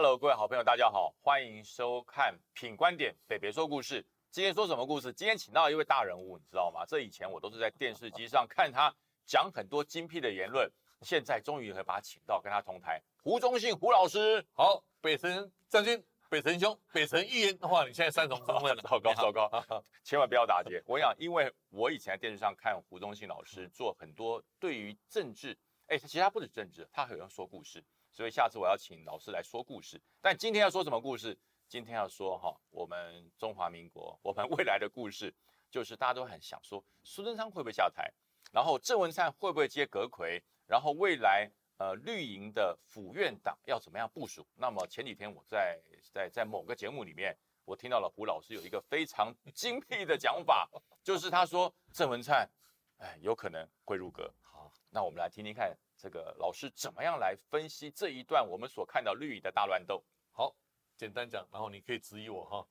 Hello，各位好朋友，大家好，欢迎收看《品观点北北说故事》。今天说什么故事？今天请到一位大人物，你知道吗？这以前我都是在电视机上看他讲很多精辟的言论，现在终于可以把他请到跟他同台。胡忠信胡老师，好，北辰将军，北辰兄，北辰一言的话，你现在三重身份了，糟糕糟糕，千万不要打结。我想，因为我以前在电视上看胡忠信老师做很多对于政治，哎，其实他不止政治，他很会说故事。所以下次我要请老师来说故事，但今天要说什么故事？今天要说哈，我们中华民国，我们未来的故事，就是大家都很想说，苏贞昌会不会下台？然后郑文灿会不会接阁魁？然后未来呃绿营的府院党要怎么样部署？那么前几天我在在在某个节目里面，我听到了胡老师有一个非常 精辟的讲法，就是他说郑文灿，哎，有可能会入阁。好，那我们来听听看。这个老师怎么样来分析这一段我们所看到绿营的大乱斗？好，简单讲，然后你可以质疑我哈。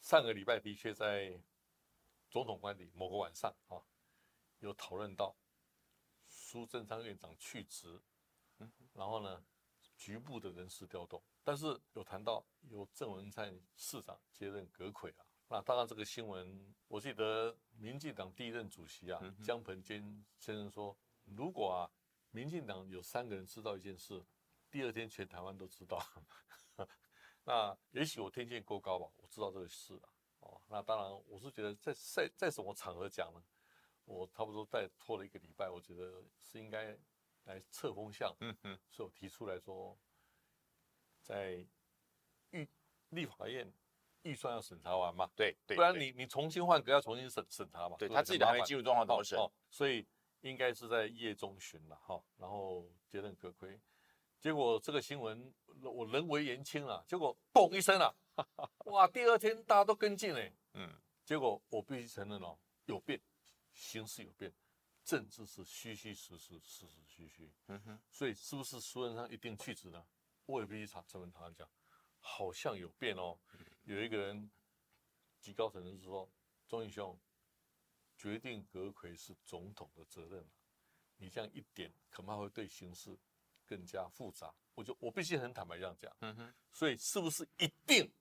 上个礼拜的确在总统官邸某个晚上啊，有讨论到苏贞昌院长去职，嗯，然后呢，局部的人事调动，但是有谈到由郑文灿市长接任阁魁啊。那当然这个新闻，我记得民进党第一任主席啊江鹏坚先生说，如果啊。民进党有三个人知道一件事，第二天全台湾都知道。那也许我天线够高吧，我知道这个事啊。哦，那当然，我是觉得在在在什么场合讲呢？我差不多再拖了一个礼拜，我觉得是应该来测风向。嗯嗯，所以我提出来说，在预立法院预算要审查完嘛？对对，不然你你重新换格要重新审审查嘛？对他自己的还没进入状况都审，所以。应该是在夜中旬了哈，然后接任阁魁，结果这个新闻我人为言轻啊，结果嘣一声啊，哇！第二天大家都跟进嘞，嗯，结果我必须承认哦，有变，形势有变，政治是虚虚实实，实实虚虚，嗯哼，所以是不是苏文昌一定去职呢？我也必须查陈文堂讲，好像有变哦，有一个人极高层人士说，钟义兄。决定阁魁是总统的责任你这样一点恐怕会对形势更加复杂。我就我必须很坦白这样讲，嗯哼，所以是不是一定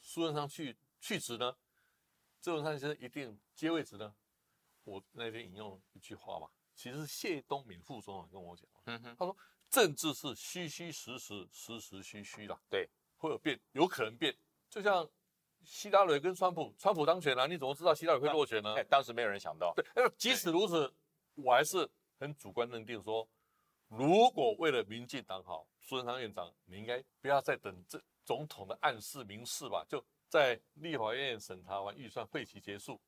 苏文昌去去职呢？郑文灿先生一定接位置呢？我那天引用一句话嘛，其实是谢东敏副总统跟我讲，嗯哼，他说政治是虚虚实实，实实虚虚的，对，会有变，有可能变，就像。希拉蕊跟川普，川普当选了，你怎么知道希拉蕊会落选呢？当时没有人想到。对，即使如此，我还是很主观认定说，如果为了民进党好，苏贞昌院长，你应该不要再等这总统的暗示明示吧，就在立法院审查完预算会期结束，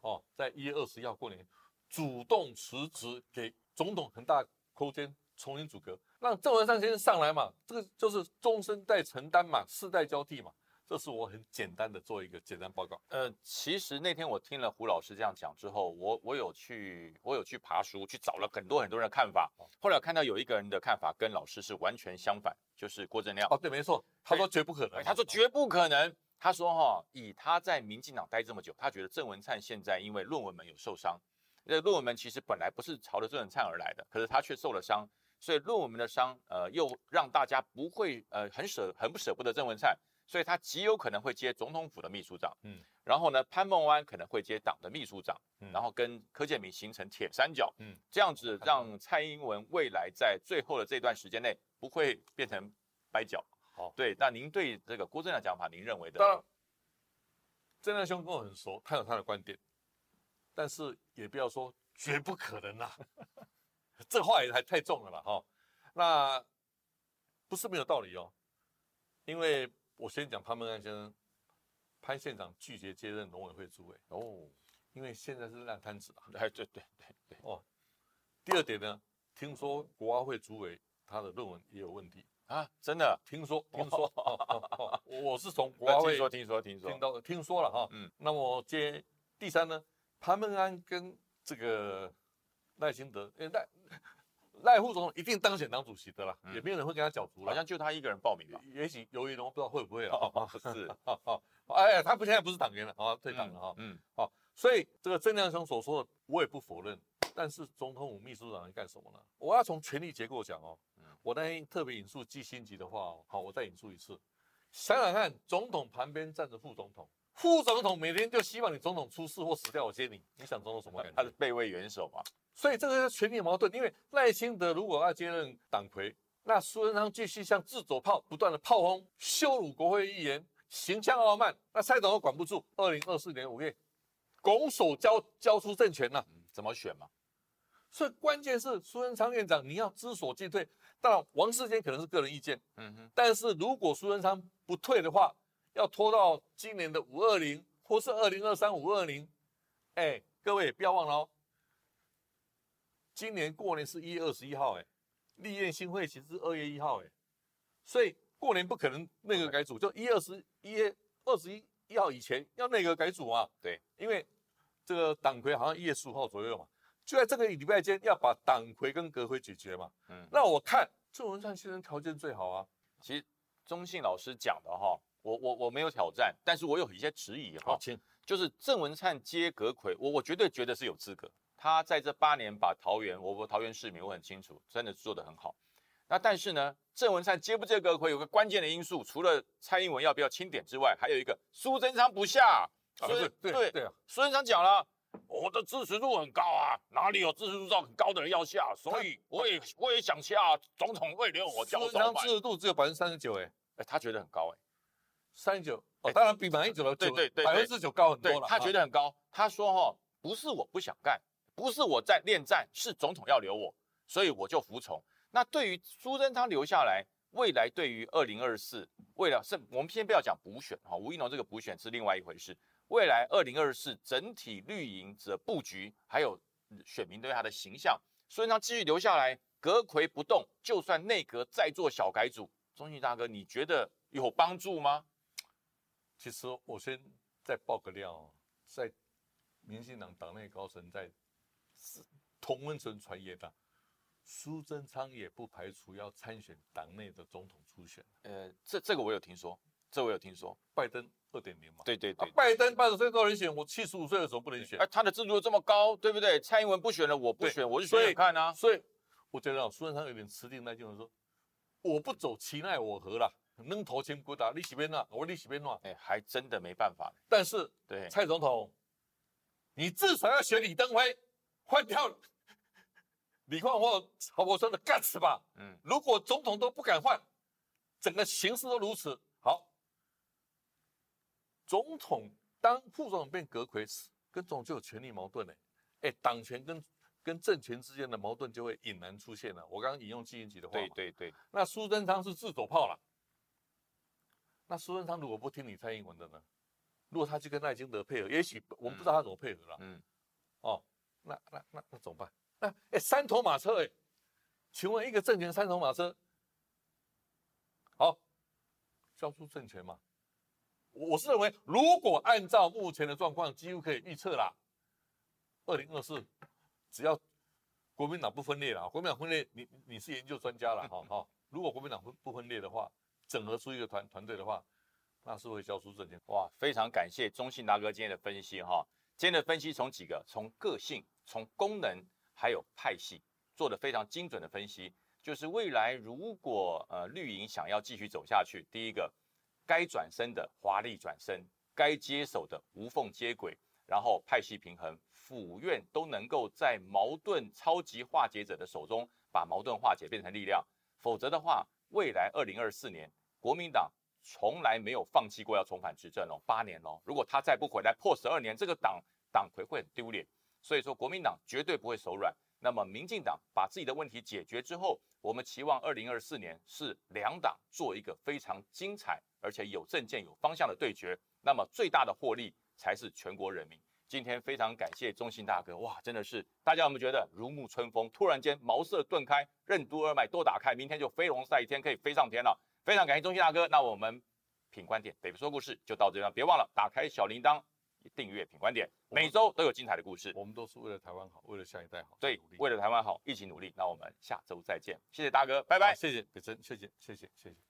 哦，在一月二十一号过年，主动辞职，给总统很大空间重新组阁，让郑文山先生上来嘛，这个就是终身代承担嘛，世代交替嘛。这是我很简单的做一个简单报告。呃，其实那天我听了胡老师这样讲之后，我我有去我有去爬书，去找了很多很多人的看法。后来看到有一个人的看法跟老师是完全相反，就是郭正亮。哦，对，没错，他说绝不可能。他说绝不可能。他说哈，以他在民进党待这么久，他觉得郑文灿现在因为论文门有受伤，那论文门其实本来不是朝着郑文灿而来的，可是他却受了伤，所以论文门的伤，呃，又让大家不会呃很舍很不舍不得郑文灿。所以他极有可能会接总统府的秘书长，嗯，然后呢，潘孟安可能会接党的秘书长，嗯，然后跟柯建明形成铁三角，嗯，这样子让蔡英文未来在最后的这段时间内不会变成掰角。好，对，那您对这个郭正亮讲法，您认为的？当然，正亮兄跟我很熟，他有他的观点，但是也不要说绝不可能啊，这话也还太重了吧哈。那不是没有道理哦，因为。我先讲潘孟安先生，潘县长拒绝接任农委会主委哦，因为现在是烂摊子啊。哎，对对对对哦。第二点呢，听说国奥会主委他的论文也有问题啊，真的？听说听说，我是从国奥会听说听说听说听到听说了哈。嗯，那么接第三呢，潘孟安跟这个赖清德，哎赖。赖副总统一定当选党主席的啦，也没有人会跟他角逐了，好像就他一个人报名吧。也许由于呢，不知道会不会啊？是，哎，他不现在不是党员了，啊，退党了哈。嗯，好，所以这个郑亮兄所说的，我也不否认。但是总统府秘书长干什么呢？我要从权力结构讲哦。我那天特别引述季辛吉的话哦，好，我再引述一次。想想看，总统旁边站着副总统，副总统每天就希望你总统出事或死掉，我接你，你想总统什么感觉？他是备位元首嘛，所以这个是权力矛盾。因为赖清德如果要接任党魁，那苏贞昌继续向自走炮不断的炮轰、羞辱国会议员，行将傲慢，那蔡总统管不住。二零二四年五月，拱手交交出政权了。嗯，怎么选嘛？所以关键是苏贞昌院长你要知所进退。当然，王世坚可能是个人意见，嗯哼。但是如果苏贞昌不退的话，要拖到今年的五二零或是二零二三五二零，哎，各位不要忘了哦，今年过年是一月二十一号，哎，立院新会期是二月一号，哎，所以过年不可能内阁改组，就一二十一月二十一一号以前要内阁改组嘛。对，因为这个党魁好像一月十五号左右嘛。就在这个礼拜间，要把党魁跟阁魁解决嘛。嗯，那我看郑文灿先生条件最好啊。其实中信老师讲的哈，我我我没有挑战，但是我有一些质疑哈。请，就是郑文灿接阁魁，我我绝对觉得是有资格。他在这八年把桃园，我我桃园市民我很清楚，真的做得很好。那但是呢，郑文灿接不接阁魁，有个关键的因素，除了蔡英文要不要清点之外，还有一个苏贞昌不下。对对对啊，苏贞昌讲了。我的支持度很高啊，哪里有支持度很高的人要下？所以我也我也想下总统会留我交手。苏支持度只有百分之三十九，哎哎，他觉得很高哎，三十九，哦，当然比马英九的对对对百分之九高很多了。他觉得很高，他说哈，不是我不想干，不是我在恋战，是总统要留我，所以我就服从。那对于苏贞昌留下来，未来对于二零二四，为了是，我们先不要讲补选哈，吴一农这个补选是另外一回事。未来二零二四整体绿营的布局，还有选民对他的形象，所以他继续留下来，阁魁不动，就算内阁再做小改组，中信大哥，你觉得有帮助吗？其实我先再爆个料，在民进党党内高层在同温层传言的，苏贞昌也不排除要参选党内的总统初选。呃，这这个我有听说，这我有听说，拜登。二点零嘛，对对对，拜登八十岁都能选，我七十五岁的时候不能选，哎，他的制度这么高，对不对？蔡英文不选了，我不选，我就选看啊。所以我觉得苏贞昌有点吃定那就是说，我不走，其奈我何了？扔头前不打，你喜边那，我你喜边乱，哎，还真的没办法。但是，对蔡总统，你至少要选李登辉，换掉 李焕或曹伯生的 guts 吧。嗯，如果总统都不敢换，整个形势都如此。好总统当副总统变阁魁时，跟总统就有权力矛盾嘞。哎，党权跟跟政权之间的矛盾就会隐然出现了。我刚刚引用基辛吉的话对对对。那苏贞昌是自走炮了。那苏贞昌如果不听你蔡英文的呢？如果他去跟赖清德配合，也许我们不知道他怎么配合了。嗯。哦，那那那那怎么办？那哎，三头马车哎，请问一个政权三头马车，好，交出政权嘛？我是认为，如果按照目前的状况，几乎可以预测啦。二零二四，只要国民党不分裂了，国民党分裂，你你是研究专家了，哈哈。如果国民党不不分裂的话，整合出一个团团队的话，那是会交出政权。哇，非常感谢中信大哥今天的分析哈。今天的分析从几个，从个性，从功能，还有派系，做的非常精准的分析。就是未来如果呃绿营想要继续走下去，第一个。该转身的华丽转身，该接手的无缝接轨，然后派系平衡，府院都能够在矛盾超级化解者的手中把矛盾化解变成力量。否则的话，未来二零二四年国民党从来没有放弃过要重返执政哦，八年哦，如果他再不回来破十二年，这个党党魁会很丢脸。所以说，国民党绝对不会手软。那么，民进党把自己的问题解决之后，我们期望二零二四年是两党做一个非常精彩。而且有政见、有方向的对决，那么最大的获利才是全国人民。今天非常感谢中信大哥，哇，真的是大家有没有觉得如沐春风？突然间茅塞顿开，任督二脉都打开，明天就飞龙在天，可以飞上天了。非常感谢中信大哥，那我们品观点北北说故事就到这边，别忘了打开小铃铛，订阅品观点，每周都有精彩的故事。我们都是为了台湾好，为了下一代好，对，为了台湾好，一起努力。那我们下周再见，谢谢大哥，拜拜。谢谢北真，谢谢，谢谢，谢谢。